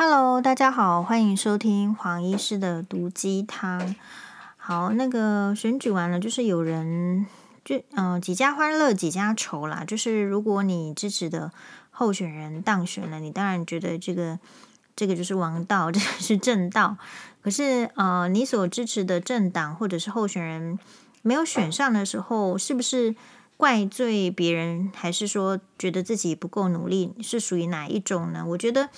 Hello，大家好，欢迎收听黄医师的毒鸡汤。好，那个选举完了，就是有人就嗯、几家欢乐几家愁啦。就是如果你支持的候选人当选了，你当然觉得这个这个就是王道，这个是正道。可是呃，你所支持的政党或者是候选人没有选上的时候，是不是？怪罪别人，还是说觉得自己不够努力，是属于哪一种呢？我觉得，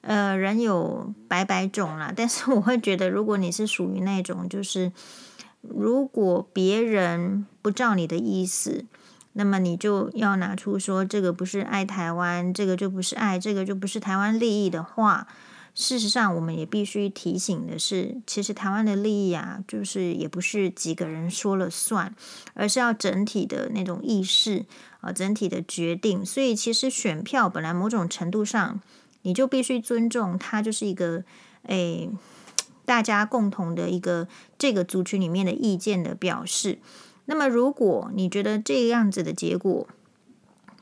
呃，人有百百种啦。但是我会觉得，如果你是属于那种，就是如果别人不照你的意思，那么你就要拿出说这个不是爱台湾，这个就不是爱，这个就不是台湾利益的话。事实上，我们也必须提醒的是，其实台湾的利益啊，就是也不是几个人说了算，而是要整体的那种意识啊，整体的决定。所以，其实选票本来某种程度上，你就必须尊重它，就是一个诶，大家共同的一个这个族群里面的意见的表示。那么，如果你觉得这个样子的结果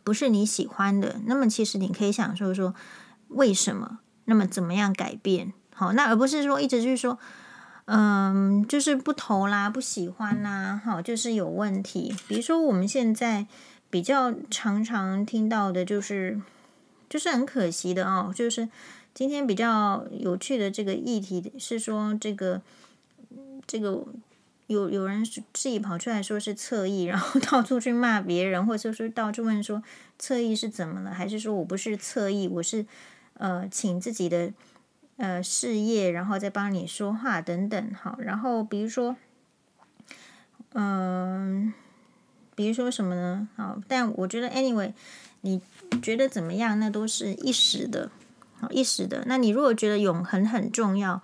不是你喜欢的，那么其实你可以想说说为什么？那么怎么样改变？好，那而不是说一直就是说，嗯，就是不投啦，不喜欢啦，好，就是有问题。比如说我们现在比较常常听到的，就是就是很可惜的哦，就是今天比较有趣的这个议题是说，这个这个有有人自己跑出来说是侧翼，然后到处去骂别人，或者说到处问说侧翼是怎么了，还是说我不是侧翼，我是。呃，请自己的呃事业，然后再帮你说话等等，好，然后比如说，嗯、比如说什么呢？好，但我觉得，anyway，你觉得怎么样？那都是一时的，好，一时的。那你如果觉得永恒很重要，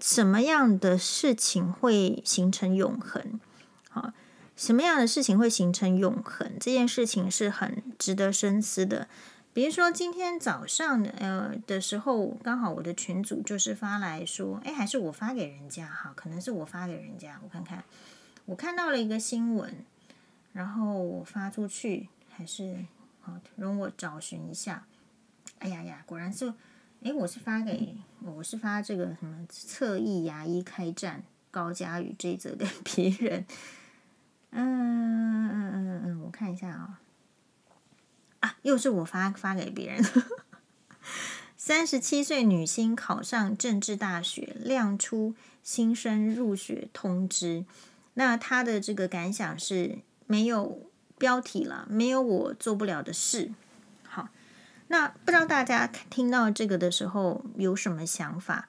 什么样的事情会形成永恒？好，什么样的事情会形成永恒？这件事情是很值得深思的。比如说今天早上呃的时候，刚好我的群组就是发来说，哎，还是我发给人家哈，可能是我发给人家，我看看，我看到了一个新闻，然后我发出去，还是好，容我找寻一下，哎呀呀，果然是，哎，我是发给我是发这个什么侧翼牙医开战高嘉瑜这则给 别人，嗯嗯嗯嗯，我看一下啊。啊，又是我发发给别人。三十七岁女星考上政治大学，亮出新生入学通知。那她的这个感想是没有标题了，没有我做不了的事。好，那不知道大家听到这个的时候有什么想法？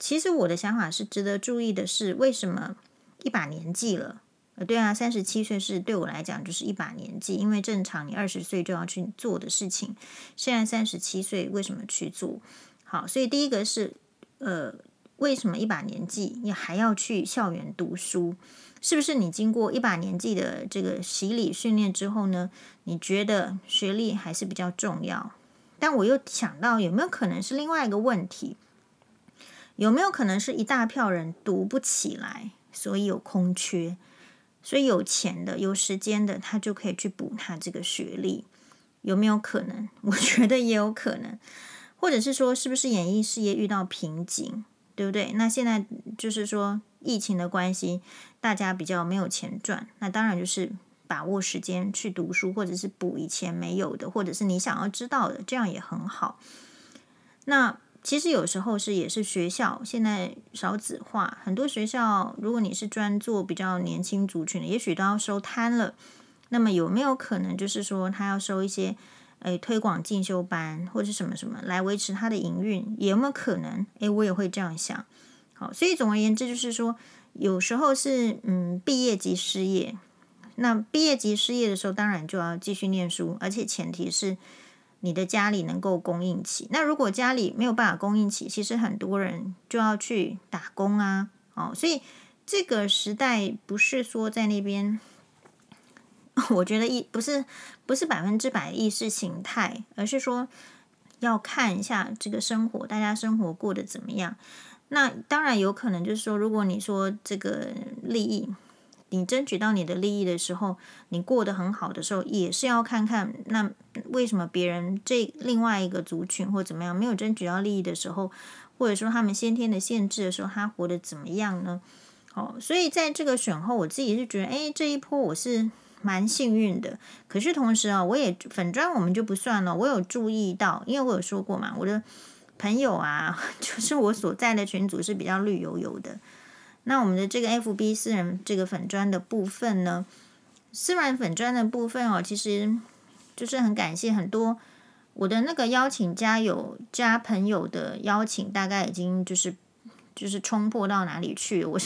其实我的想法是值得注意的是，为什么一把年纪了？呃，对啊，三十七岁是对我来讲就是一把年纪，因为正常你二十岁就要去做的事情，现在三十七岁为什么去做？好，所以第一个是，呃，为什么一把年纪你还要去校园读书？是不是你经过一把年纪的这个洗礼训练之后呢？你觉得学历还是比较重要？但我又想到，有没有可能是另外一个问题？有没有可能是一大票人读不起来，所以有空缺？所以有钱的、有时间的，他就可以去补他这个学历，有没有可能？我觉得也有可能，或者是说，是不是演艺事业遇到瓶颈，对不对？那现在就是说疫情的关系，大家比较没有钱赚，那当然就是把握时间去读书，或者是补以前没有的，或者是你想要知道的，这样也很好。那。其实有时候是也是学校现在少子化，很多学校如果你是专做比较年轻族群的，也许都要收摊了。那么有没有可能就是说他要收一些诶推广进修班或者什么什么来维持他的营运？有没有可能？诶，我也会这样想。好，所以总而言之就是说，有时候是嗯毕业即失业。那毕业即失业的时候，当然就要继续念书，而且前提是。你的家里能够供应起，那如果家里没有办法供应起，其实很多人就要去打工啊，哦，所以这个时代不是说在那边，我觉得意不是不是百分之百意识形态，而是说要看一下这个生活，大家生活过得怎么样。那当然有可能就是说，如果你说这个利益你争取到你的利益的时候，你过得很好的时候，也是要看看那为什么别人这另外一个族群或怎么样没有争取到利益的时候，或者说他们先天的限制的时候，他活得怎么样呢？哦，所以在这个选后，我自己是觉得，哎，这一波我是蛮幸运的。可是同时啊，我也粉砖我们就不算了，我有注意到，因为我有说过嘛，我的朋友啊，就是我所在的群组是比较绿油油的。那我们的这个 FB 私人这个粉砖的部分呢，私人粉砖的部分哦，其实就是很感谢很多我的那个邀请加友加朋友的邀请，大概已经就是就是冲破到哪里去了。我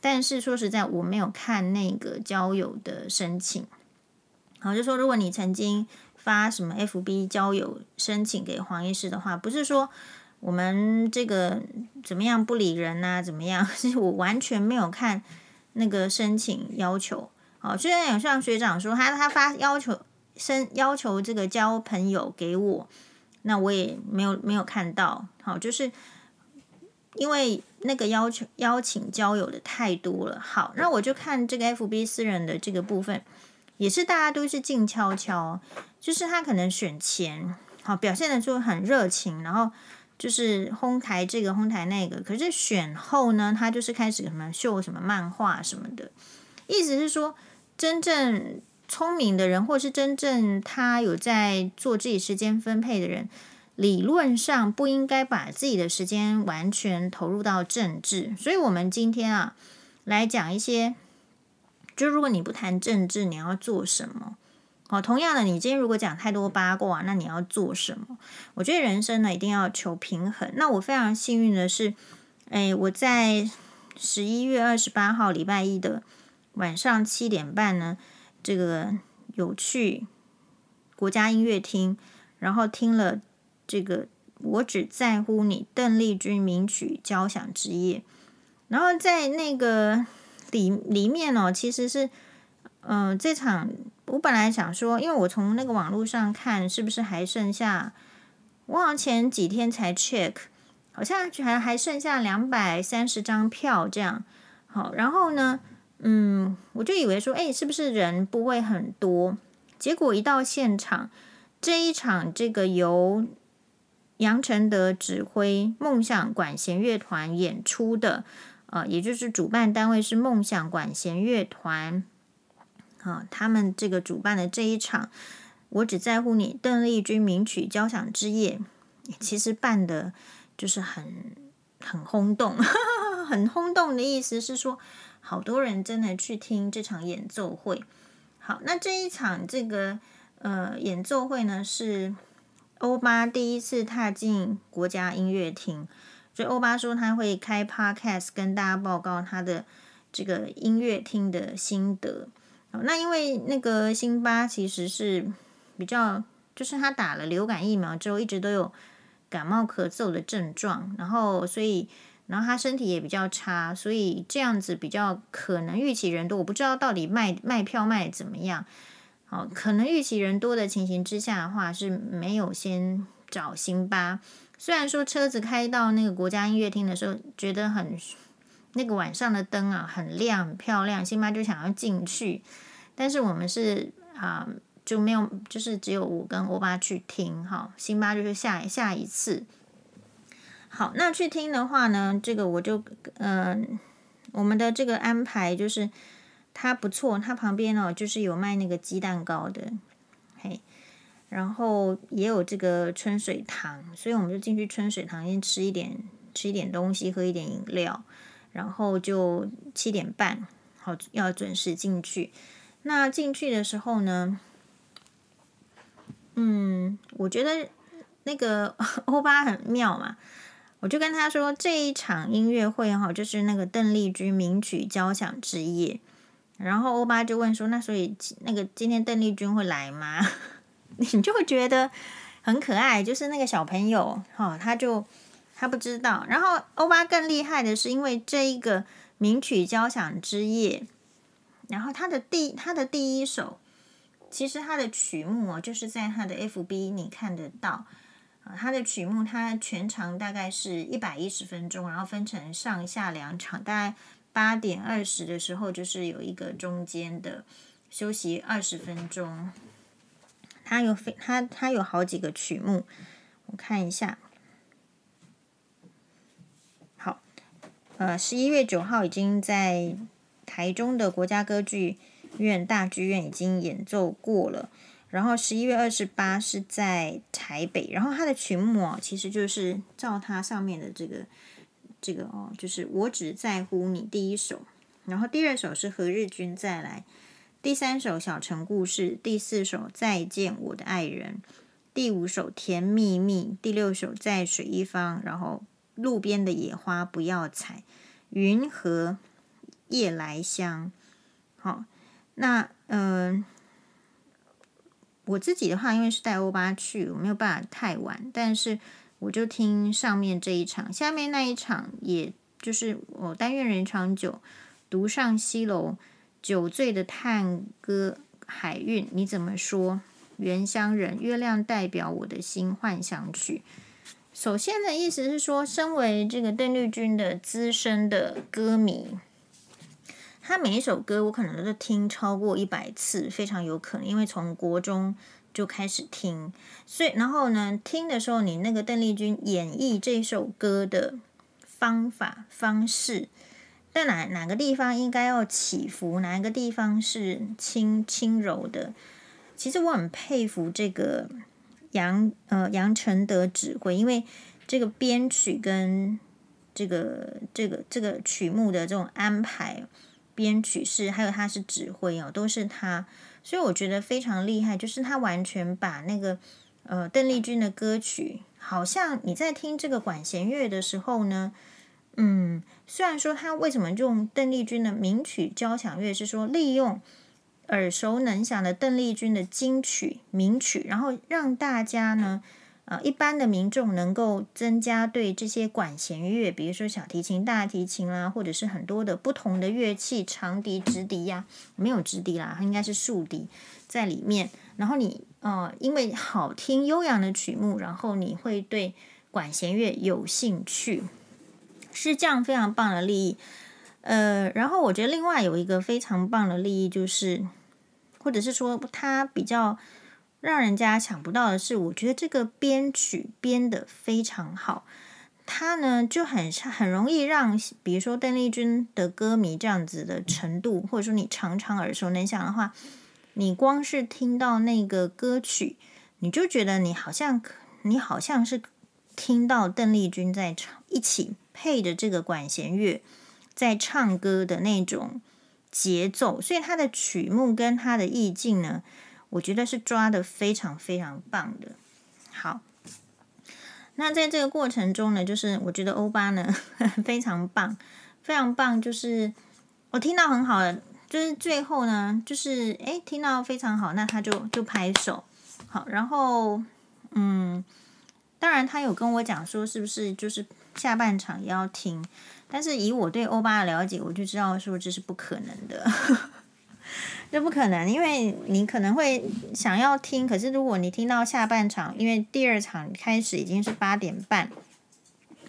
但是说实在，我没有看那个交友的申请。好，就说如果你曾经发什么 FB 交友申请给黄医师的话，不是说。我们这个怎么样不理人呐、啊？怎么样？其实我完全没有看那个申请要求。好，虽然有像学长说他他发要求申要求这个交朋友给我，那我也没有没有看到。好，就是因为那个要求邀请交友的太多了。好，那我就看这个 FB 私人的这个部分，也是大家都是静悄悄，就是他可能选前好表现的就很热情，然后。就是哄抬这个哄抬那个，可是选后呢，他就是开始什么秀什么漫画什么的，意思是说，真正聪明的人，或是真正他有在做自己时间分配的人，理论上不应该把自己的时间完全投入到政治。所以，我们今天啊，来讲一些，就如果你不谈政治，你要做什么？哦，同样的，你今天如果讲太多八卦，那你要做什么？我觉得人生呢，一定要求平衡。那我非常幸运的是，哎，我在十一月二十八号礼拜一的晚上七点半呢，这个有去国家音乐厅，然后听了这个《我只在乎你》邓丽君名曲交响之夜，然后在那个里里面哦，其实是。嗯、呃，这场我本来想说，因为我从那个网络上看，是不是还剩下？我好像前几天才 check，好像还还剩下两百三十张票这样。好，然后呢，嗯，我就以为说，哎，是不是人不会很多？结果一到现场，这一场这个由杨承德指挥梦想管弦乐团演出的，呃，也就是主办单位是梦想管弦乐团。啊，他们这个主办的这一场，我只在乎你邓丽君名曲交响之夜，其实办的就是很很轰动，很轰动的意思是说，好多人真的去听这场演奏会。好，那这一场这个呃演奏会呢，是欧巴第一次踏进国家音乐厅，所以欧巴说他会开 Podcast 跟大家报告他的这个音乐厅的心得。那因为那个辛巴其实是比较，就是他打了流感疫苗之后，一直都有感冒咳嗽的症状，然后所以，然后他身体也比较差，所以这样子比较可能预期人多。我不知道到底卖卖票卖怎么样，好，可能预期人多的情形之下的话，是没有先找辛巴。虽然说车子开到那个国家音乐厅的时候，觉得很那个晚上的灯啊很亮很漂亮，辛巴就想要进去。但是我们是啊，就没有，就是只有我跟欧巴去听哈，辛巴就是下下一次。好，那去听的话呢，这个我就嗯、我们的这个安排就是它不错，它旁边哦就是有卖那个鸡蛋糕的，嘿，然后也有这个春水堂，所以我们就进去春水堂先吃一点吃一点东西，喝一点饮料，然后就七点半好要准时进去。那进去的时候呢，嗯，我觉得那个 欧巴很妙嘛，我就跟他说，这一场音乐会哈，就是那个邓丽君名曲交响之夜。然后欧巴就问说，那所以那个今天邓丽君会来吗？你就会觉得很可爱，就是那个小朋友哈，他就他不知道。然后欧巴更厉害的是，因为这一个名曲交响之夜。然后他的第他的第一首，其实他的曲目哦，就是在他的 FB 你看得到啊，他的曲目它全长大概是一百一十分钟，然后分成上下两场，大概八点二十的时候，就是有一个中间的休息二十分钟。它有非它它有好几个曲目，我看一下。好，呃，十一月九号已经在台中的国家歌剧院大剧院已经演奏过了。然后十一月二十八是在台北，然后它的曲目哦，其实就是照它上面的这个这个哦，就是我只在乎你第一首，然后第二首是何日君再来，第三首小城故事，第四首再见我的爱人，第五首甜蜜蜜，第六首在水一方，然后路边的野花不要采，云和夜来香，好，那嗯。我自己的话，因为是带欧巴去，我没有办法太晚，但是我就听上面这一场，下面那一场，也就是我但愿人长久，独上西楼，酒醉的探戈海韵，你怎么说？原乡人，月亮代表我的心，幻想曲。首先的意思是说，身为这个邓丽君的资深的歌迷。他每一首歌，我可能都是听超过一百次，非常有可能，因为从国中就开始听，所以然后呢，听的时候，你那个邓丽君演绎这首歌的方法方式，在哪哪个地方应该要起伏，哪一个地方是轻轻柔的，其实我很佩服这个杨呃杨承德指挥，因为这个编曲跟这个这个这个曲目的这种安排。编曲是，还有他是指挥哦，都是他，所以我觉得非常厉害。就是他完全把那个呃邓丽君的歌曲，好像你在听这个管弦乐的时候呢，嗯，虽然说他为什么用邓丽君的名曲交响乐，是说利用耳熟能详的邓丽君的金曲名曲，然后让大家呢。呃，一般的民众能够增加对这些管弦乐，比如说小提琴、大提琴啦，或者是很多的不同的乐器，长笛、直笛呀，没有直笛啦，它应该是竖笛在里面。然后你呃，因为好听悠扬的曲目，然后你会对管弦乐有兴趣，是这样非常棒的利益。呃，然后我觉得另外有一个非常棒的利益就是，或者是说它比较。让人家想不到的是，我觉得这个编曲编得非常好，它呢就很很容易让，比如说邓丽君的歌迷这样子的程度，或者说你常常耳熟能详的话，你光是听到那个歌曲，你就觉得你好像你好像是听到邓丽君在唱，一起配着这个管弦乐在唱歌的那种节奏，所以它的曲目跟它的意境呢。我觉得是抓的非常非常棒的。好，那在这个过程中呢，就是我觉得欧巴呢 非常棒，非常棒。就是我听到很好的，就是最后呢，就是诶听到非常好，那他就就拍手。好，然后嗯，当然他有跟我讲说，是不是就是下半场也要听？但是以我对欧巴的了解，我就知道说这是不可能的。这不可能，因为你可能会想要听，可是如果你听到下半场，因为第二场开始已经是八点半，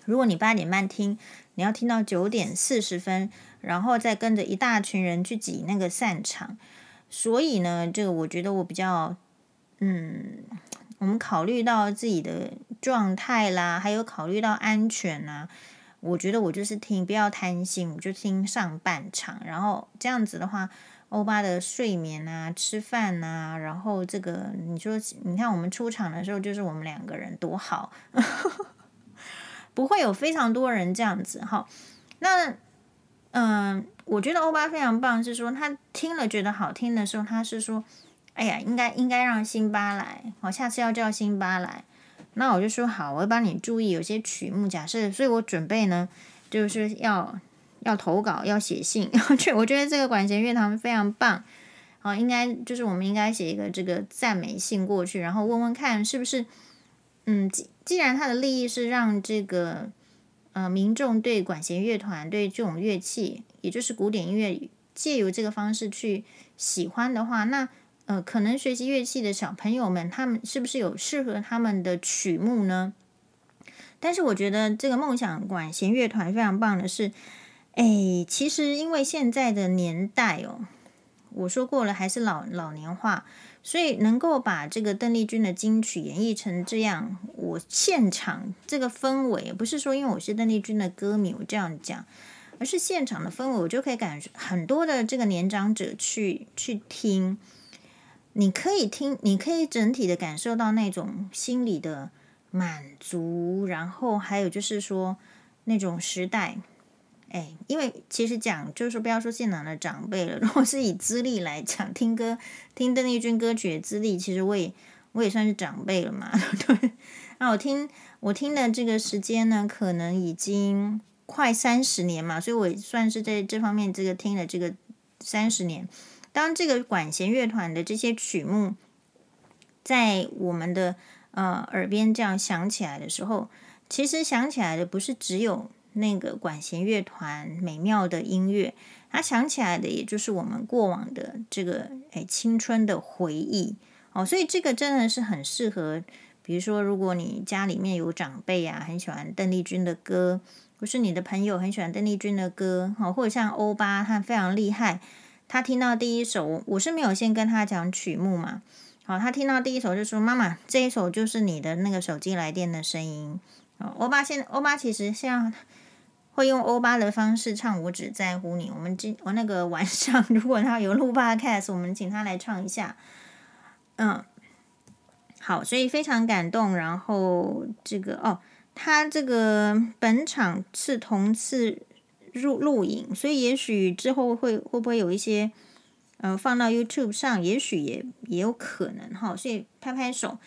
如果你八点半听，你要听到九点四十分，然后再跟着一大群人去挤那个散场，所以呢，这个我觉得我比较，嗯，我们考虑到自己的状态啦，还有考虑到安全啦，我觉得我就是听，不要贪心，我就听上半场，然后这样子的话。欧巴的睡眠啊，吃饭啊，然后这个你说，你看我们出场的时候就是我们两个人多好，不会有非常多人这样子哈。那嗯、我觉得欧巴非常棒，是说他听了觉得好听的时候，他是说，哎呀，应该应该让辛巴来，我，下次要叫辛巴来。那我就说好，我会帮你注意有些曲目，假设，所以我准备呢，就是要。要投稿，要写信，去。我觉得这个管弦乐团非常棒，好，应该就是我们应该写一个这个赞美信过去，然后问问看是不是，嗯，既既然它的利益是让这个呃民众对管弦乐团对这种乐器，也就是古典音乐，借由这个方式去喜欢的话，那呃可能学习乐器的小朋友们，他们是不是有适合他们的曲目呢？但是我觉得这个梦想管弦乐团非常棒的是。哎，其实因为现在的年代哦，我说过了，还是老老年化，所以能够把这个邓丽君的金曲演绎成这样，我现场这个氛围，不是说因为我是邓丽君的歌迷，我这样讲，而是现场的氛围，我就可以感觉很多的这个年长者去去听，你可以听，你可以整体的感受到那种心里的满足，然后还有就是说那种时代。哎，因为其实讲就是，不要说现场的长辈了，如果是以资历来讲，听歌听邓丽君歌曲的资历，其实我也我也算是长辈了嘛，对。那我听我听的这个时间呢，可能已经快三十年嘛，所以我也算是在这方面这个听了这个三十年。当这个管弦乐团的这些曲目在我们的呃耳边这样响起来的时候，其实响起来的不是只有。那个管弦乐团美妙的音乐，它想起来的也就是我们过往的这个哎青春的回忆哦，所以这个真的是很适合，比如说如果你家里面有长辈啊，很喜欢邓丽君的歌，或是你的朋友很喜欢邓丽君的歌，哦，或者像欧巴他非常厉害，他听到第一首，我是没有先跟他讲曲目嘛，好，他听到第一首就说妈妈，这一首就是你的那个手机来电的声音，哦，欧巴现欧巴其实像。会用欧巴的方式唱《我只在乎你》。我们今我那个晚上，如果他有录 Podcast，我们请他来唱一下。嗯，好，所以非常感动。然后这个哦，他这个本场是同次录录影，所以也许之后会会不会有一些呃放到 YouTube 上，也许也也有可能哈。所以拍拍手，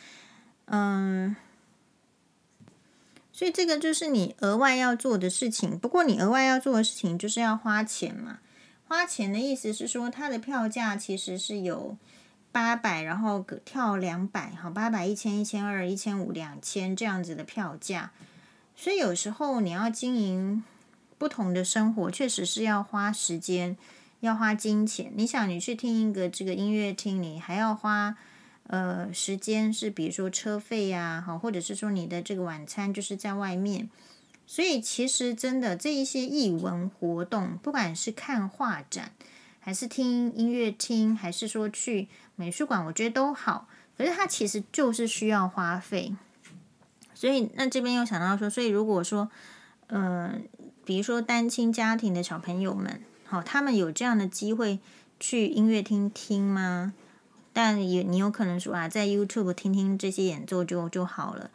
嗯。所以这个就是你额外要做的事情。不过你额外要做的事情就是要花钱嘛。花钱的意思是说，它的票价其实是有八百，然后跳两百，好，八百、一千、一千二、一千五、两千这样子的票价。所以有时候你要经营不同的生活，确实是要花时间，要花金钱。你想，你去听一个这个音乐厅，你还要花。呃，时间是比如说车费呀，好，或者是说你的这个晚餐就是在外面，所以其实真的这一些艺文活动，不管是看画展，还是听音乐厅，还是说去美术馆，我觉得都好。可是它其实就是需要花费，所以那这边又想到说，所以如果说，呃，比如说单亲家庭的小朋友们，好，他们有这样的机会去音乐厅听吗？但也你有可能说啊，在 YouTube 听听这些演奏就就好了。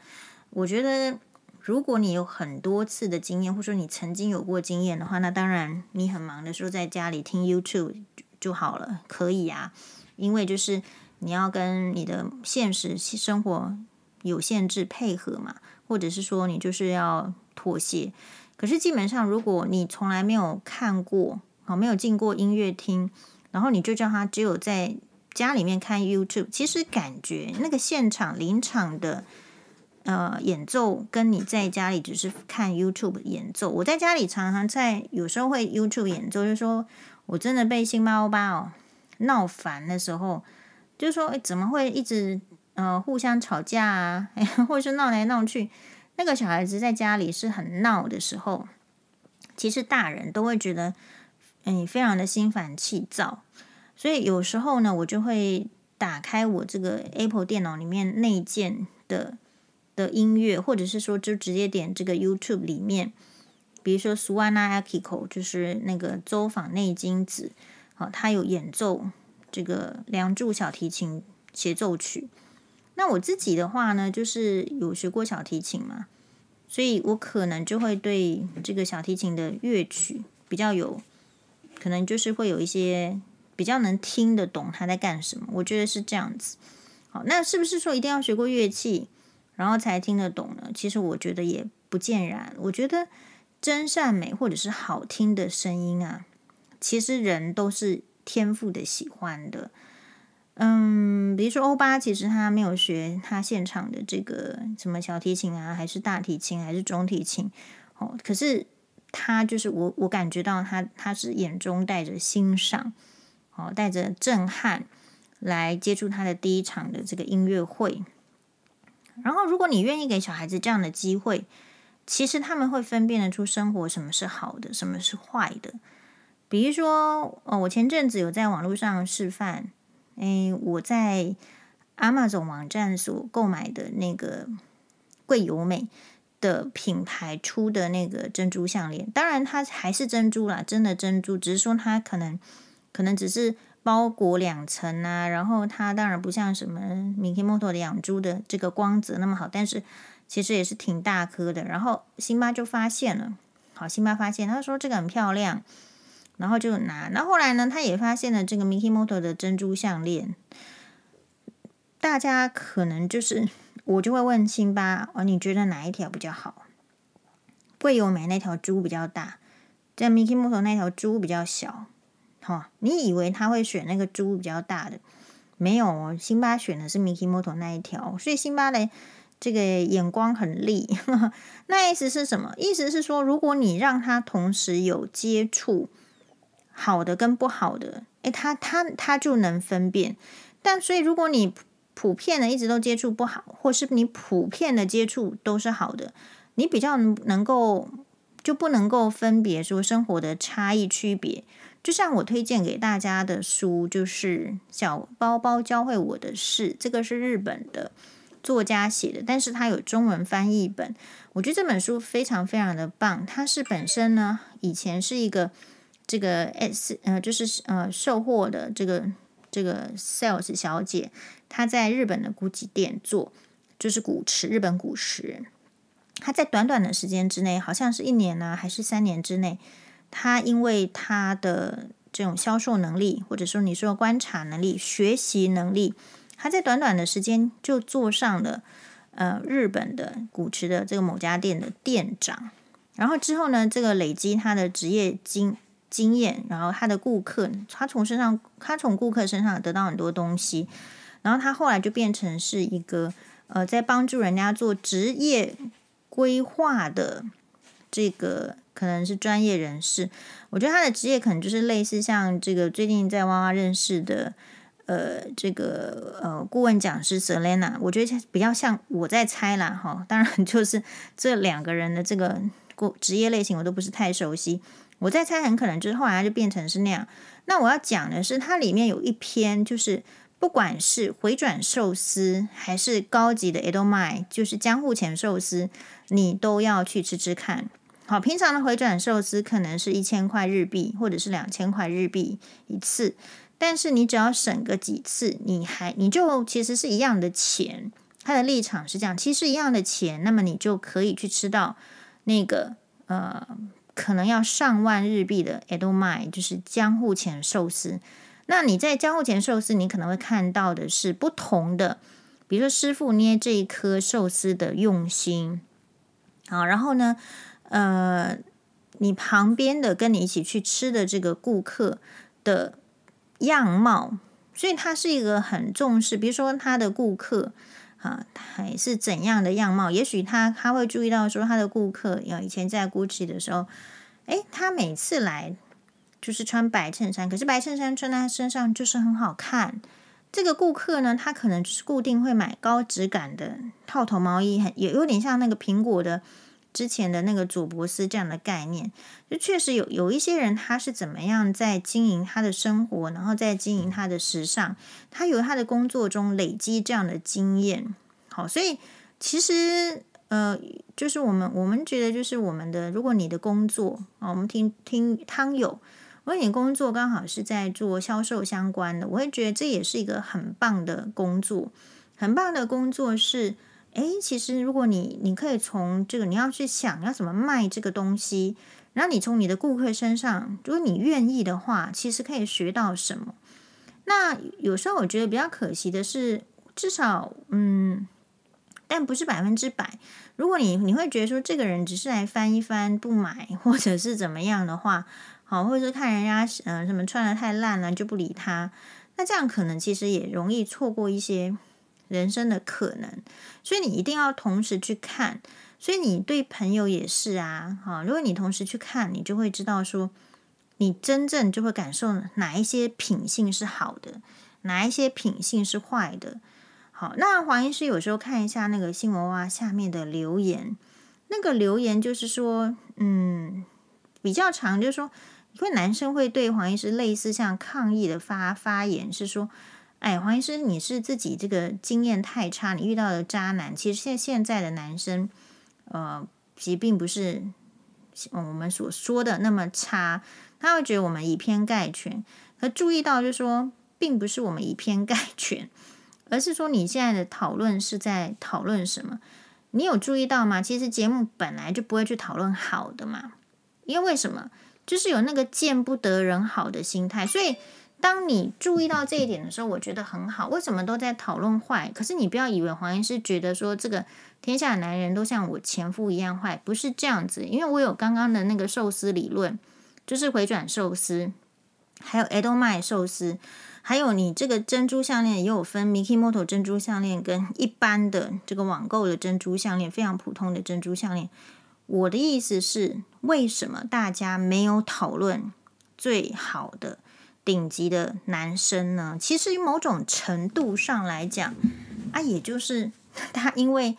我觉得，如果你有很多次的经验，或者说你曾经有过经验的话，那当然你很忙的时候在家里听 YouTube 就好了，可以啊。因为就是你要跟你的现实生活有限制配合嘛，或者是说你就是要妥协。可是基本上，如果你从来没有看过，好，没有进过音乐厅，然后你就叫他只有在家里面看 YouTube，其实感觉那个现场临场的呃演奏，跟你在家里只是看 YouTube 演奏。我在家里常常在有时候会 YouTube 演奏，就是说我真的被星巴欧巴哦闹烦的时候，就是说诶怎么会一直呃互相吵架啊，或者是闹来闹去。那个小孩子在家里是很闹的时候，其实大人都会觉得嗯非常的心烦气躁。所以有时候呢，我就会打开我这个 Apple 电脑里面内建的的音乐，或者是说就直接点这个 YouTube 里面，比如说 Suwana Akiko，就是那个周访内经子，好，他有演奏这个《梁祝》小提琴协奏曲。那我自己的话呢，就是有学过小提琴嘛，所以我可能就会对这个小提琴的乐曲比较有，可能就是会有一些。比较能听得懂他在干什么，我觉得是这样子。好，那是不是说一定要学过乐器，然后才听得懂呢？其实我觉得也不见然。我觉得真善美或者是好听的声音啊，其实人都是天赋的喜欢的。嗯，比如说欧巴，其实他没有学他现场的这个什么小提琴啊，还是大提琴，还是中提琴。哦，可是他就是我，我感觉到他他是眼中带着欣赏。哦，带着震撼来接触他的第一场的这个音乐会。然后，如果你愿意给小孩子这样的机会，其实他们会分辨得出生活什么是好的，什么是坏的。比如说，哦，我前阵子有在网络上示范，诶，我在 Amazon 网站所购买的那个贵友美的品牌出的那个珍珠项链，当然它还是珍珠啦，真的珍珠，只是说它可能可能只是包裹两层啊，然后它当然不像什么 Mikimoto 的养猪的这个光泽那么好，但是其实也是挺大颗的。然后辛巴就发现了，好，辛巴发现，他说这个很漂亮。然后就拿，那后来呢，他也发现了这个 Mikimoto 的珍珠项链。大家可能就是，我就会问辛巴哦，你觉得哪一条比较好？贵友买那条珠比较大，在 Mikimoto 那条珠比较小。哈、你以为他会选那个珠比较大的？没有哦，辛巴选的是 Mikimoto 那一条，所以辛巴的这个眼光很利。那意思是什么？意思是说，如果你让他同时有接触。好的跟不好的，诶，他他他就能分辨。但所以，如果你普遍的一直都接触不好，或是你普遍的接触都是好的，你比较能够就不能够分别说生活的差异区别。就像我推荐给大家的书，就是《小包包教会我的事》，这个是日本的作家写的，但是他有中文翻译本。我觉得这本书非常非常的棒。它是本身呢，以前是一个。这个 S 呃，就是呃，售货的这个这个 sales 小姐，她在日本的古籍店做，就是古驰，日本古驰。她在短短的时间之内，好像是一年呢、还是三年之内，他因为他的这种销售能力，或者说你说观察能力、学习能力，他在短短的时间就做上了呃日本的古驰的这个某家店的店长。然后之后呢，这个累积他的职业经。经验，然后他的顾客，他从身上，他从顾客身上得到很多东西，然后他后来就变成是一个呃，在帮助人家做职业规划的这个可能是专业人士。我觉得他的职业可能就是类似像这个最近在哇哇认识的呃这个呃顾问讲师 Selena，我觉得比较像我在猜啦哈，当然就是这两个人的这个职业类型我都不是太熟悉。我在猜，很可能就是后来就变成是那样。那我要讲的是，它里面有一篇，就是不管是回转寿司还是高级的 Edomae，就是江户前寿司，你都要去吃吃看。好，平常的回转寿司可能是一千块日币或者是两千块日币一次，但是你只要省个几次，你还你就其实是一样的钱。他的立场是这样，其实一样的钱，那么你就可以去吃到那个呃。可能要上万日币的 Edomae，就是江户前寿司。那你在江户前寿司，你可能会看到的是不同的，比如说师傅捏这一颗寿司的用心。好，然后呢，呃，你旁边的跟你一起去吃的这个顾客的样貌，所以他是一个很重视，比如说他的顾客。啊，还是怎样的样貌？也许他他会注意到说，他的顾客，有以前在 Gucci 的时候，诶，他每次来就是穿白衬衫，可是白衬衫穿在他身上就是很好看。这个顾客呢，他可能就是固定会买高质感的套头毛衣，很也有点像那个苹果的。之前的那个主博斯这样的概念，就确实有有一些人，他是怎么样在经营他的生活，然后在经营他的时尚，他有他的工作中累积这样的经验。好，所以其实呃，就是我们我们觉得，就是我们的，如果你的工作啊，我们听听汤友，如果你工作刚好是在做销售相关的，我会觉得这也是一个很棒的工作，很棒的工作是。诶，其实如果你你可以从这个你要去想要怎么卖这个东西，然后你从你的顾客身上，如果你愿意的话，其实可以学到什么。那有时候我觉得比较可惜的是，至少嗯，但不是百分之百。如果你你会觉得说这个人只是来翻一翻不买，或者是怎么样的话，好，或者是看人家嗯、什么穿得太烂了就不理他，那这样可能其实也容易错过一些。人生的可能，所以你一定要同时去看。所以你对朋友也是啊，哈。如果你同时去看，你就会知道说，你真正就会感受哪一些品性是好的，哪一些品性是坏的。好，那黄医师有时候看一下那个新闻哇下面的留言，那个留言就是说，嗯，比较长，就是说，因为男生会对黄医师类似像抗议的发发言，是说，哎，黄医师，你是自己这个经验太差，你遇到的渣男，其实现现在的男生，呃，其实并不是我们所说的那么差，他会觉得我们以偏概全。可注意到，就是说，并不是我们以偏概全，而是说你现在的讨论是在讨论什么？你有注意到吗？其实节目本来就不会去讨论好的嘛，因为为什么？就是有那个见不得人好的心态。所以，当你注意到这一点的时候，我觉得很好。为什么都在讨论坏？可是你不要以为黄医师觉得说这个天下的男人都像我前夫一样坏，不是这样子。因为我有刚刚的那个寿司理论，就是回转寿司，还有 Edo Mai 寿司。还有你这个珍珠项链也有分 Mikimoto 珍珠项链跟一般的这个网购的珍珠项链，非常普通的珍珠项链。我的意思是，为什么大家没有讨论最好的顶级的男生呢？其实某种程度上来讲，啊，也就是 他因为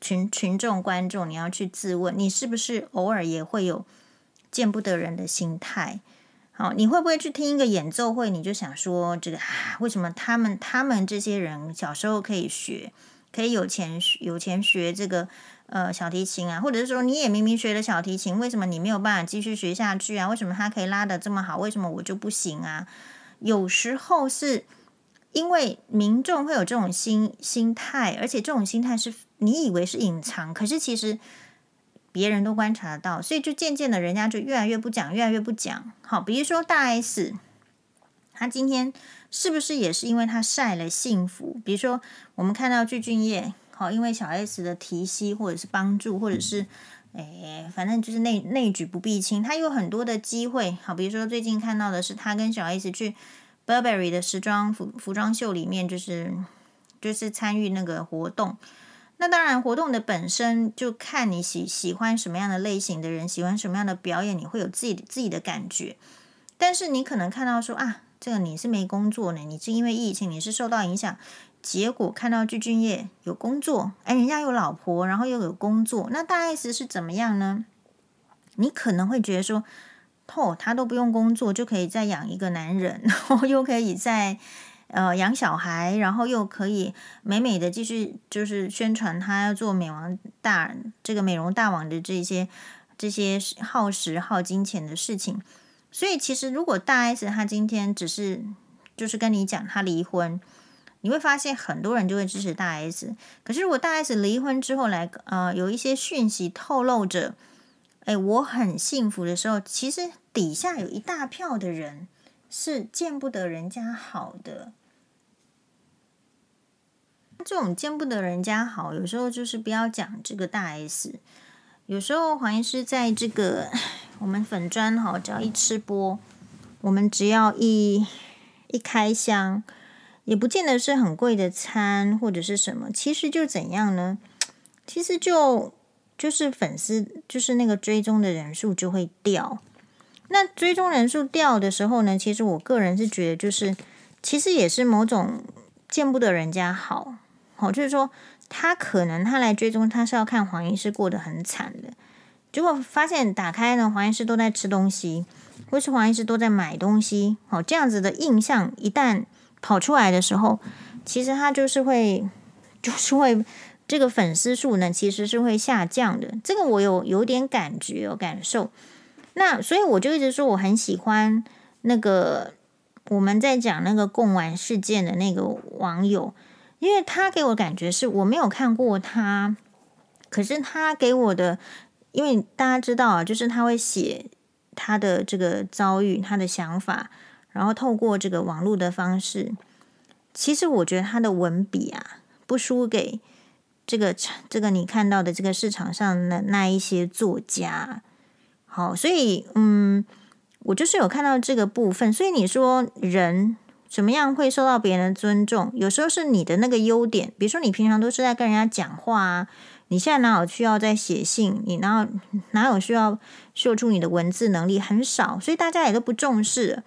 群群众观众，你要去自问，你是不是偶尔也会有见不得人的心态？好，你会不会去听一个演奏会？你就想说这个啊，为什么他们他们这些人小时候可以学，可以有钱有钱学这个呃小提琴啊？或者是说你也明明学了小提琴，为什么你没有办法继续学下去啊？为什么他可以拉得这么好？为什么我就不行啊？有时候是因为民众会有这种心心态，而且这种心态是你以为是隐藏，可是其实。别人都观察得到，所以就渐渐的，人家就越来越不讲，越来越不讲。好，比如说大 S，他今天是不是也是因为他晒了幸福？比如说我们看到具俊晔，好，因为小 S 的提携或者是帮助，或者是诶，反正就是内内举不避亲，他有很多的机会。好，比如说最近看到的是他跟小 S 去 Burberry 的时装服服装秀里面，就是就是参与那个活动。那当然，活动的本身就看你喜喜欢什么样的类型的人，喜欢什么样的表演，你会有自己自己的感觉。但是你可能看到说啊，这个你是没工作呢，你是因为疫情，你是受到影响。结果看到具俊曄有工作，哎，人家有老婆，然后又有工作，那大 S 是怎么样呢？你可能会觉得说，哦，他都不用工作就可以再养一个男人，然后又可以再。呃，养小孩，然后又可以美美的继续就是宣传他要做美王大这个美容大王的这些这些耗时耗金钱的事情。所以其实如果大 S 他今天只是就是跟你讲他离婚，你会发现很多人就会支持大 S。可是如果大 S 离婚之后来呃有一些讯息透露着，哎，我很幸福的时候，其实底下有一大票的人是见不得人家好的。这种见不得人家好，有时候就是不要讲这个大 S。有时候黄医师在这个我们粉专哈，只要一吃播，我们只要一一开箱，也不见得是很贵的餐或者是什么。其实就怎样呢？其实就就是粉丝就是那个追踪的人数就会掉。那追踪人数掉的时候呢，其实我个人是觉得，就是其实也是某种见不得人家好。好，就是说他可能他来追踪，他是要看黄医师过得很惨的，结果发现打开呢，黄医师都在吃东西，或是黄医师都在买东西。好，这样子的印象一旦跑出来的时候，其实他就是会，就是会这个粉丝数呢，其实是会下降的。这个我有有点感觉，有感受。那所以我就一直说我很喜欢那个我们在讲那个贡丸事件的那个网友。因为他给我感觉是我没有看过他，可是他给我的，因为大家知道啊，就是他会写他的这个遭遇、他的想法，然后透过这个网络的方式，其实我觉得他的文笔啊，不输给这个这个你看到的这个市场上的那一些作家。好，所以嗯，我就是有看到这个部分，所以你说人。怎么样会受到别人的尊重？有时候是你的那个优点，比如说你平常都是在跟人家讲话啊，你现在哪有需要在写信？你哪有哪有需要秀出你的文字能力？很少，所以大家也都不重视。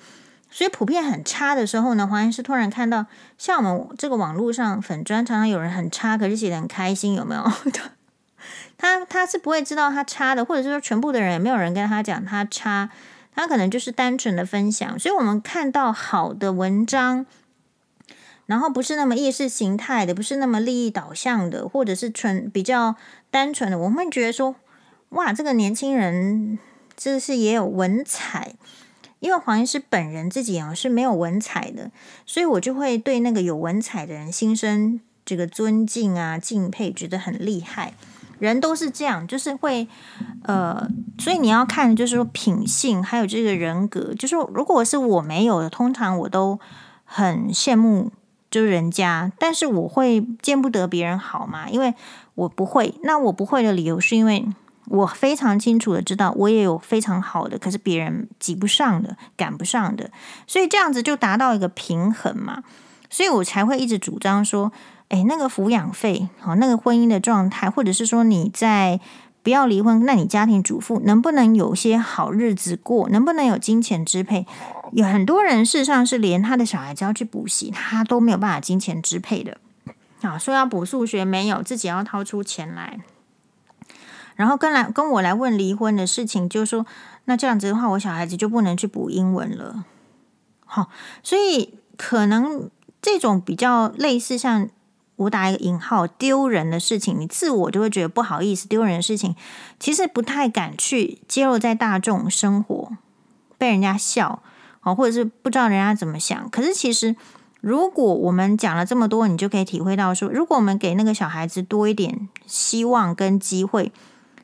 所以普遍很差的时候呢，黄医师突然看到，像我们这个网络上粉专常常有人很差，可是写的很开心，有没有？他他是不会知道他差的，或者是说全部的人也没有人跟他讲他差，他可能就是单纯的分享。所以，我们看到好的文章，然后不是那么意识形态的，不是那么利益导向的，或者是纯比较单纯的，我们会觉得说，哇，这个年轻人这是也有文采。因为黄医师本人自己啊是没有文采的，所以我就会对那个有文采的人心生这个尊敬啊、敬佩，觉得很厉害。人都是这样，就是会呃，所以你要看，就是说品性，还有这个人格。就是如果是我没有的，通常我都很羡慕，就是人家，但是我会见不得别人好嘛，因为我不会。那我不会的理由是因为。我非常清楚的知道，我也有非常好的，可是别人挤不上的、赶不上的，所以这样子就达到一个平衡嘛。所以我才会一直主张说，诶，那个抚养费，好，那个婚姻的状态，或者是说你在不要离婚，那你家庭主妇能不能有些好日子过？能不能有金钱支配？有很多人事实上是连他的小孩子要去补习，他都没有办法金钱支配的。啊，说要补数学没有，自己要掏出钱来。然后跟来跟我来问离婚的事情，就说那这样子的话，我小孩子就不能去补英文了。好，所以可能这种比较类似像我打一个引号丢人的事情，你自我就会觉得不好意思，丢人的事情其实不太敢去揭露在大众生活，被人家笑，好，或者是不知道人家怎么想。可是其实如果我们讲了这么多，你就可以体会到说，如果我们给那个小孩子多一点希望跟机会。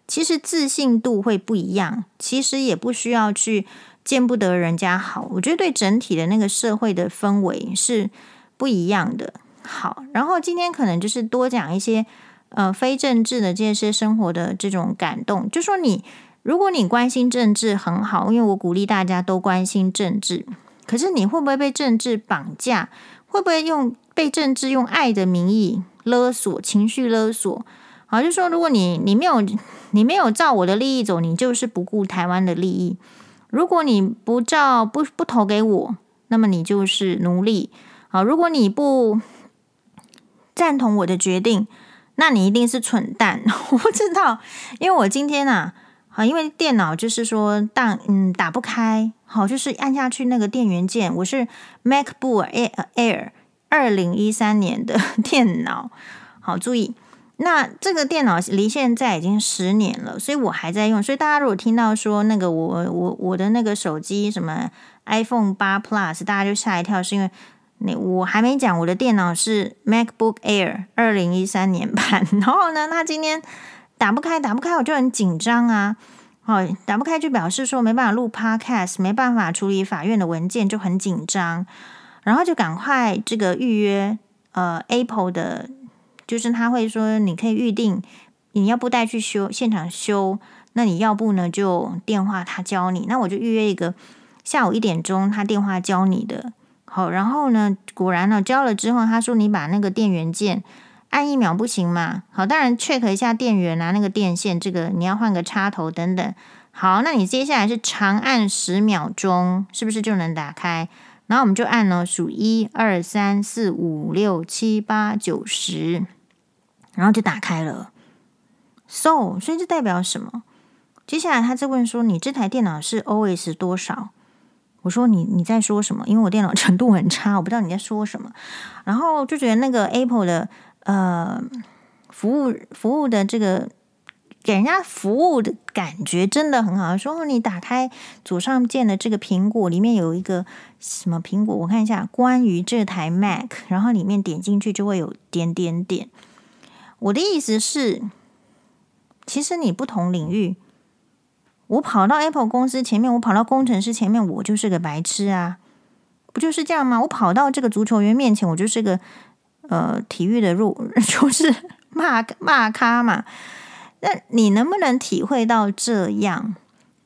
其实自信度会不一样，其实也不需要去见不得人家好。我觉得对整体的那个社会的氛围是不一样的。好，然后今天可能就是多讲一些呃非政治的这些生活的这种感动。就说你如果你关心政治很好，因为我鼓励大家都关心政治。可是你会不会被政治绑架？会不会用被政治用爱的名义勒索、情绪勒索？好，就说如果你你没有。你没有照我的利益走，你就是不顾台湾的利益。如果你不照不不投给我，那么你就是奴隶。好，如果你不赞同我的决定，那你一定是蠢蛋。我不知道，因为我今天啊，好，因为电脑就是说当嗯打不开，好，就是按下去那个电源键。我是 MacBook Air 二零一三年的电脑，好，注意。那这个电脑离现在已经十年了，所以我还在用。所以大家如果听到说那个我我我的那个手机什么 iPhone 八 Plus，大家就吓一跳，是因为那我还没讲我的电脑是 MacBook Air 二零一三年版。然后呢，它今天打不开，打不开，我就很紧张啊。哦，打不开就表示说没办法录 Podcast，没办法处理法院的文件，就很紧张。然后就赶快这个预约呃 Apple 的。就是他会说，你可以预定，你要不带去修现场修，那你要不呢就电话他教你，那我就预约一个下午一点钟他电话教你的。好，然后呢，果然呢教了之后，他说你把那个电源键按一秒不行吗？好，当然 check 一下电源啊，那个电线这个你要换个插头等等。好，那你接下来是长按十秒钟，是不是就能打开？然后我们就按了数一二三四五六七八九十。然后就打开了，so 所以这代表什么？接下来他再问说：“你这台电脑是 OS 多少？”我说：“你你在说什么？因为我电脑程度很差，我不知道你在说什么。”然后就觉得那个 Apple 的呃服务服务的这个给人家服务的感觉真的很好。说你打开左上键的这个苹果，里面有一个什么苹果？我看一下，关于这台 Mac，然后里面点进去就会有点点点。我的意思是，其实你不同领域，我跑到 Apple 公司前面，我跑到工程师前面，我就是个白痴啊，不就是这样吗？我跑到这个足球员面前，我就是个呃体育的入，就是骂骂咖嘛。那你能不能体会到这样？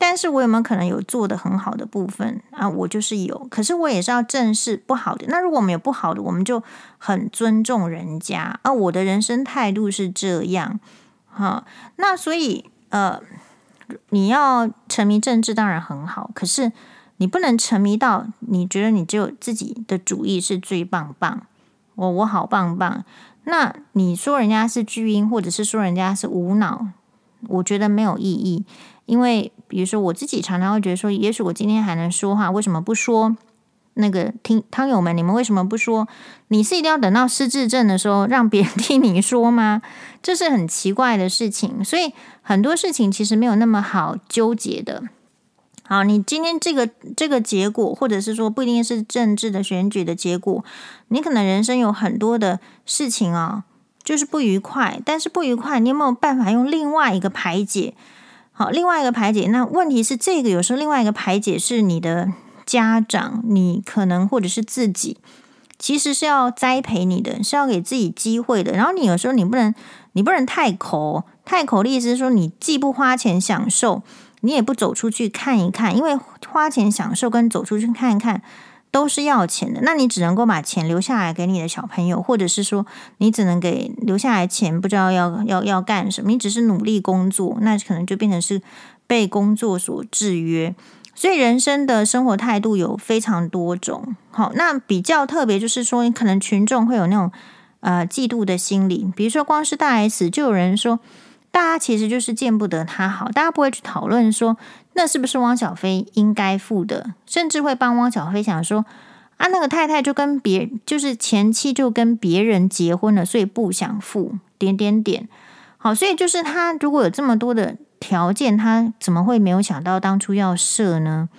但是我有没有可能有做的很好的部分啊？我就是有，可是我也是要正视不好的。那如果我们有不好的，我们就很尊重人家啊。我的人生态度是这样，哈。那所以呃，你要沉迷政治当然很好，可是你不能沉迷到你觉得你只有自己的主意是最棒棒，我我好棒棒。那你说人家是巨婴，或者是说人家是无脑，我觉得没有意义。因为比如说我自己常常会觉得说，也许我今天还能说话，为什么不说？那个听汤友们，你们为什么不说？你是一定要等到失智症的时候让别人 听你说吗？这是很奇怪的事情。所以很多事情其实没有那么好纠结的。好，你今天这个这个结果，或者是说不一定是政治的选举的结果，你可能人生有很多的事情啊，就是不愉快。但是不愉快，你有没有办法用另外一个排解？好，另外一个排解。那问题是这个有时候另外一个排解是你的。家长，你可能或者是自己，其实是要栽培你的，是要给自己机会的。然后你有时候你不能，你不能太抠，太抠的意思是说，你既不花钱享受，你也不走出去看一看，因为花钱享受跟走出去看一看都是要钱的。那你只能够把钱留下来给你的小朋友，或者是说，你只能给留下来钱，不知道要要要干什么，你只是努力工作，那可能就变成是被工作所制约。所以人生的生活态度有非常多种，好，那比较特别就是说，你可能群众会有那种呃嫉妒的心理，比如说光是大 S，就有人说，大家其实就是见不得他好，大家不会去讨论说那是不是汪小菲应该付的，甚至会帮汪小菲想说啊，那个太太就跟别就是前妻就跟别人结婚了，所以不想付点点点，好，所以就是他如果有这么多的。条件他怎么会没有想到当初要设呢？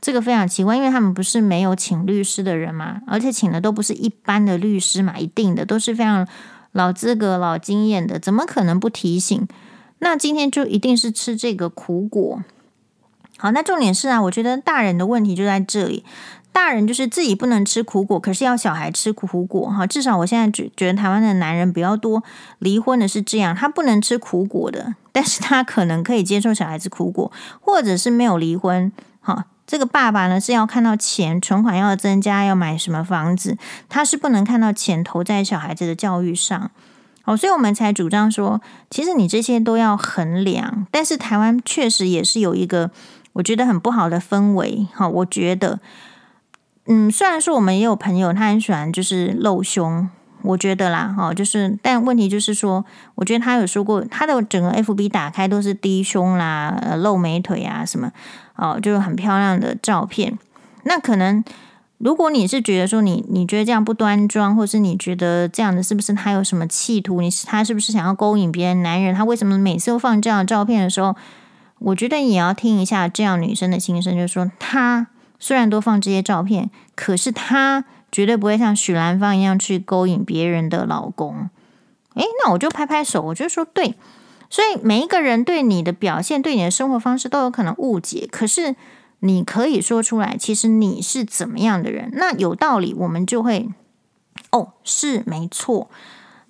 这个非常奇怪，因为他们不是没有请律师的人嘛，而且请的都不是一般的律师嘛，一定的都是非常老资格、老经验的，怎么可能不提醒？那今天就一定是吃这个苦果。好，那重点是啊，我觉得大人的问题就在这里。大人就是自己不能吃苦果，可是要小孩吃苦果哈。至少我现在觉觉得台湾的男人比较多，离婚的是这样，他不能吃苦果的，但是他可能可以接受小孩子苦果，或者是没有离婚哈。这个爸爸呢是要看到钱，存款要增加，要买什么房子，他是不能看到钱投在小孩子的教育上。好，所以我们才主张说，其实你这些都要衡量。但是台湾确实也是有一个我觉得很不好的氛围哈，我觉得。嗯，虽然说我们也有朋友，他很喜欢就是露胸，我觉得啦，哈，就是，但问题就是说，我觉得他有说过，他的整个 FB 打开都是低胸啦，呃，露美腿啊什么，哦，就是很漂亮的照片。那可能如果你是觉得说你你觉得这样不端庄，或是你觉得这样的是不是他有什么企图？你他是不是想要勾引别人男人？他为什么每次都放这样的照片的时候，我觉得也要听一下这样女生的心声，就是说她。虽然都放这些照片，可是她绝对不会像许兰芳一样去勾引别人的老公。诶，那我就拍拍手，我就说对。所以每一个人对你的表现、对你的生活方式都有可能误解，可是你可以说出来，其实你是怎么样的人，那有道理，我们就会哦，是没错。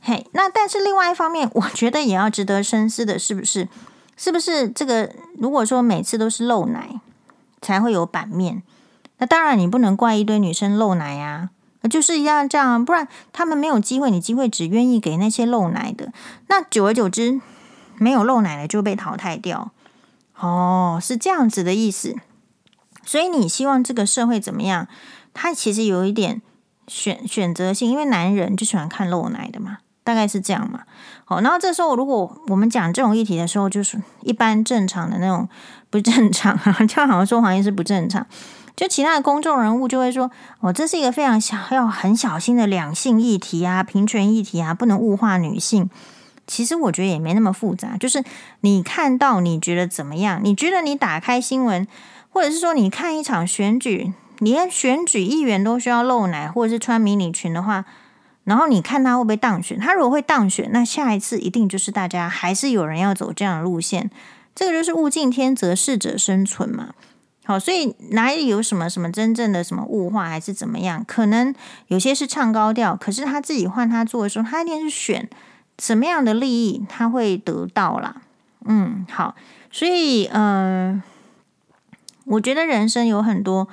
嘿，那但是另外一方面，我觉得也要值得深思的是不是？是不是这个？如果说每次都是露奶，才会有版面。那当然，你不能怪一堆女生露奶呀，就是一样这样，不然他们没有机会，你机会只愿意给那些露奶的。那久而久之，没有露奶的就被淘汰掉。哦，是这样子的意思。所以你希望这个社会怎么样？它其实有一点选选择性，因为男人就喜欢看露奶的嘛，大概是这样嘛。好，然后这时候如果我们讲这种议题的时候，就是一般正常的那种不正常啊，就好像说黄医师不正常。就其他的公众人物就会说：“哦，这是一个非常小要很小心的两性议题啊，平权议题啊，不能物化女性。”其实我觉得也没那么复杂。就是你看到你觉得怎么样？你觉得你打开新闻，或者是说你看一场选举，连选举议员都需要露奶或者是穿迷你裙的话，然后你看他会不会当选？他如果会当选，那下一次一定就是大家还是有人要走这样的路线。这个就是物竞天择，适者生存嘛。好，所以哪里有什么什么真正的什么物化还是怎么样？可能有些是唱高调，可是他自己换他做的时候，他一定是选什么样的利益，他会得到啦。嗯，好，所以嗯、我觉得人生有很多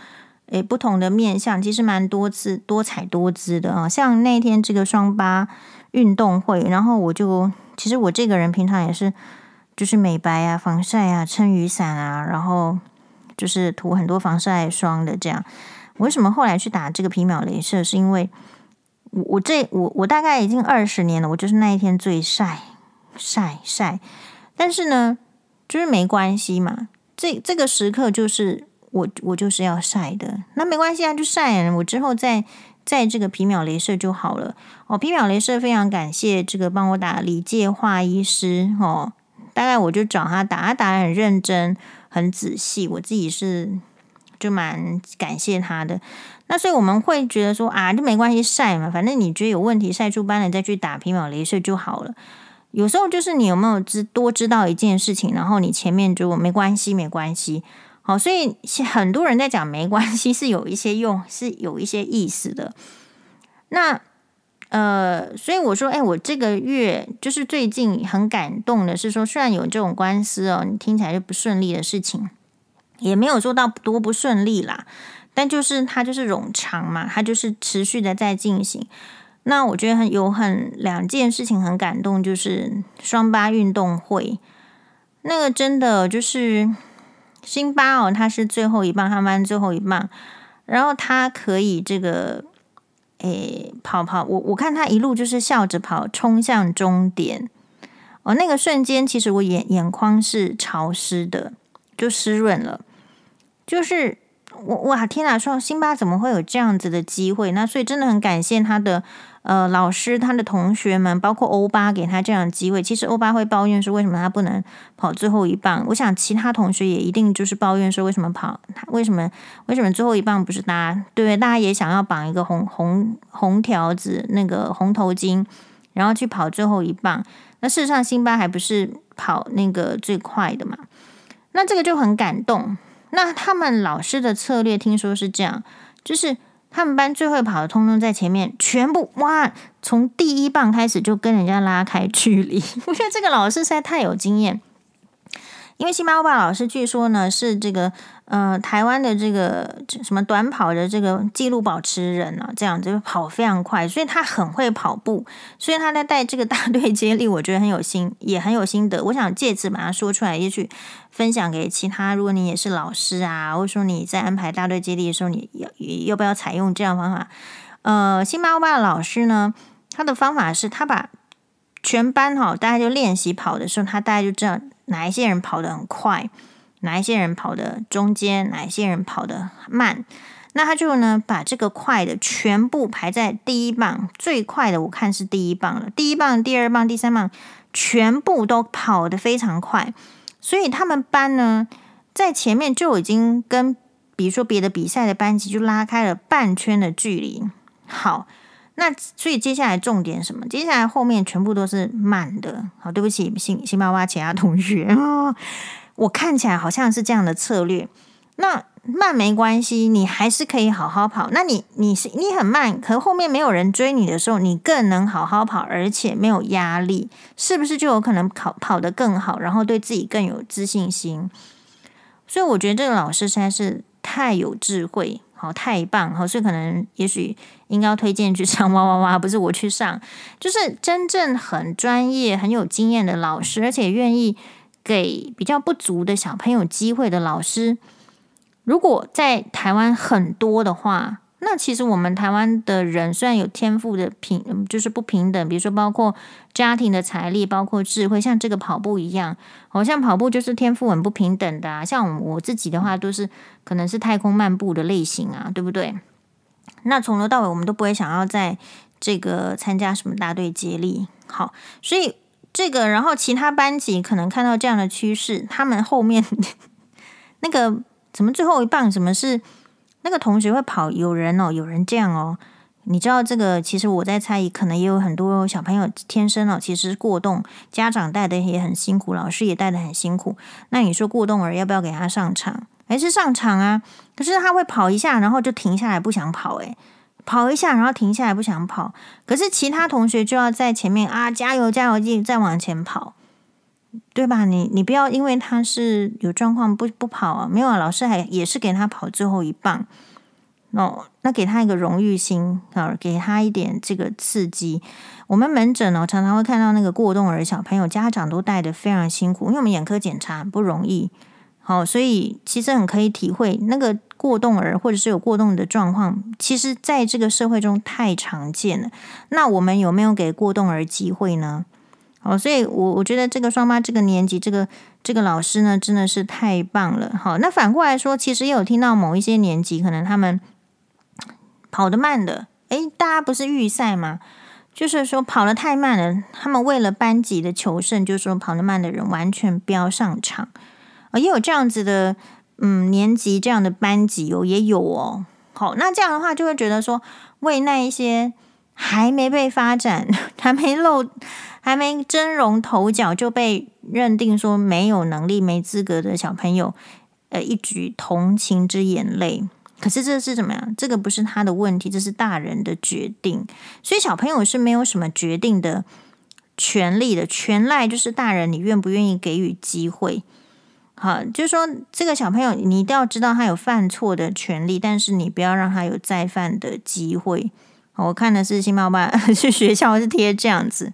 诶不同的面相，其实蛮多姿多彩多姿的啊。像那天这个双八运动会，然后我就其实我这个人平常也是就是美白啊、防晒啊、撑雨伞啊，然后。就是涂很多防晒霜的这样，为什么后来去打这个皮秒镭射？是因为我我这我我大概已经二十年了，我就是那一天最晒晒晒。但是呢，就是没关系嘛。这这个时刻就是我我就是要晒的，那没关系啊，就晒，我之后再再这个皮秒镭射就好了。哦，皮秒镭射非常感谢这个帮我打李介华医师哦，大概我就找他打，他打得很认真，很仔细，我自己是就蛮感谢他的。那所以我们会觉得说啊，就没关系，晒嘛，反正你觉得有问题，晒出斑了再去打皮秒镭射就好了。有时候就是你有没有知多知道一件事情，然后你前面就没关系，没关系。好，所以很多人在讲没关系是有一些用，是有一些意思的。那呃，所以我说，哎，我这个月就是最近很感动的是说，虽然有这种官司哦，你听起来就不顺利的事情，也没有做到多不顺利啦，但就是它就是冗长嘛，它就是持续的在进行。那我觉得很有很两件事情很感动，就是双八运动会，那个真的就是辛巴哦，他是最后一棒，他们最后一棒，然后他可以这个诶跑跑，我我看他一路就是笑着跑，冲向终点哦，那个瞬间其实我眼眼眶是潮湿的，就湿润了，就是。我哇天哪！说辛巴怎么会有这样子的机会？那所以真的很感谢他的呃老师、他的同学们，包括欧巴给他这样的机会。其实欧巴会抱怨说，为什么他不能跑最后一棒？我想其他同学也一定就是抱怨说，为什么跑为什么为什么最后一棒不是大家？对不对？大家也想要绑一个红红红条子那个红头巾，然后去跑最后一棒。那事实上，辛巴还不是跑那个最快的嘛？那这个就很感动。那他们老师的策略听说是这样，就是他们班最会跑的，通通在前面，全部哇，从第一棒开始就跟人家拉开距离。我觉得这个老师实在太有经验。因为辛巴欧巴老师据说呢是这个呃台湾的这个什么短跑的这个纪录保持人啊，这样子跑非常快，所以他很会跑步，所以他在带这个大队接力，我觉得很有心，也很有心得。我想借此把它说出来，也许分享给其他。如果你也是老师啊，或者说你在安排大队接力的时候，你要要不要采用这样方法？呃，辛巴欧巴老师呢，他的方法是他把全班哈，大家就练习跑的时候，他大概就这样。哪一些人跑得很快，哪一些人跑得中间，哪一些人跑得慢，那他就呢把这个快的全部排在第一棒，最快的我看是第一棒了，第一棒、第二棒、第三棒全部都跑得非常快，所以他们班呢在前面就已经跟比如说别的比赛的班级就拉开了半圈的距离。好。那所以接下来重点什么？接下来后面全部都是慢的。好，对不起，辛辛巴巴其他同学，哦，我看起来好像是这样的策略。那慢没关系，你还是可以好好跑。那你你是你很慢，可后面没有人追你的时候，你更能好好跑，而且没有压力，是不是就有可能跑跑得更好，然后对自己更有自信心？所以我觉得这个老师实在是太有智慧。好，太棒！好，所以可能也许应该要推荐去上 哇哇哇，不是我去上，就是真正很专业、很有经验的老师，而且愿意给比较不足的小朋友机会的老师。如果在台湾很多的话，那其实我们台湾的人虽然有天赋的平，就是不平等，比如说包括家庭的财力，包括智慧，像这个跑步一样，好像跑步就是天赋很不平等的啊。像我自己的话，都是可能是太空漫步的类型啊，对不对？那从头到尾我们都不会想要在这个参加什么大队接力。好，所以这个然后其他班级可能看到这样的趋势，他们后面 那个怎么最后一棒，什么是？那个同学会跑，有人哦，有人这样哦。你知道这个？其实我在猜疑，可能也有很多小朋友天生哦，其实过动，家长带的也很辛苦，老师也带的很辛苦。那你说过动儿要不要给他上场？还是上场啊？可是他会跑一下，然后就停下来不想跑，诶，跑一下，然后停下来不想跑。可是其他同学就要在前面啊，加油加油，继续再往前跑。对吧？你你不要因为他是有状况不不跑啊，没有啊，老师还也是给他跑最后一棒哦，那给他一个荣誉心啊，给他一点这个刺激。我们门诊呢，常常会看到那个过动儿小朋友，家长都带得非常辛苦，因为我们眼科检查不容易，好，所以其实很可以体会那个过动儿或者是有过动的状况，其实在这个社会中太常见了。那我们有没有给过动儿机会呢？哦，所以我我觉得这个双八这个年级，这个这个老师呢真的是太棒了。好，那反过来说，其实也有听到某一些年级可能他们跑得慢的，诶，大家不是预赛吗？就是说跑得太慢了，他们为了班级的求胜，就是说跑得慢的人完全不要上场。啊，也有这样子的，嗯，年级这样的班级哦，也有哦。好，那这样的话就会觉得说，为那一些还没被发展、还没露、还没崭露头角就被认定说没有能力、没资格的小朋友，呃，一举同情之眼泪。可是这是怎么样？这个不是他的问题，这是大人的决定。所以小朋友是没有什么决定的权利的，全赖就是大人你愿不愿意给予机会。好，就是说这个小朋友你一定要知道他有犯错的权利，但是你不要让他有再犯的机会。我看的是新猫爸去学校是贴这样子，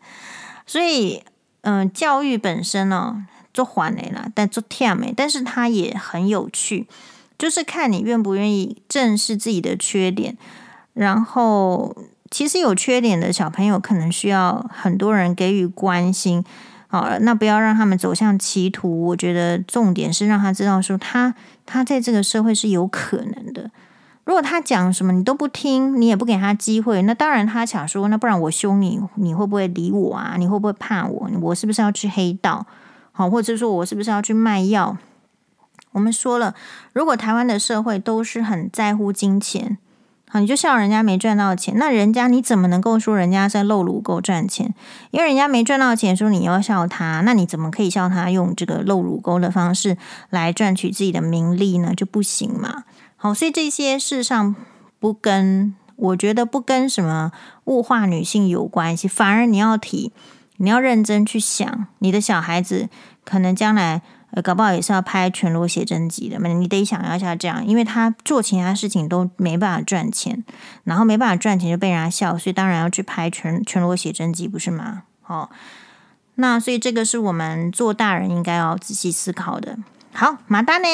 所以嗯、教育本身哦做缓的啦，但做甜美，但是他也很有趣。就是看你愿不愿意正视自己的缺点，然后其实有缺点的小朋友可能需要很多人给予关心，好，那不要让他们走向歧途。我觉得重点是让他知道说他他在这个社会是有可能的。如果他讲什么你都不听，你也不给他机会，那当然他想说，那不然我凶你，你会不会理我啊？你会不会怕我？我是不是要去黑道？好，或者说我是不是要去卖药？我们说了，如果台湾的社会都是很在乎金钱，好，你就笑人家没赚到钱，那人家你怎么能够说人家在露乳沟赚钱？因为人家没赚到钱，说你要笑他，那你怎么可以笑他用这个露乳沟的方式来赚取自己的名利呢？就不行嘛。好，所以这些事上不跟，我觉得不跟什么物化女性有关系，反而你要提，你要认真去想，你的小孩子可能将来。呃，搞不好也是要拍全裸写真集的嘛，你得想要一下这样，因为他做其他事情都没办法赚钱，然后没办法赚钱就被人家笑，所以当然要去拍全全裸写真集，不是吗？好，那所以这个是我们做大人应该要仔细思考的。好，马达呢？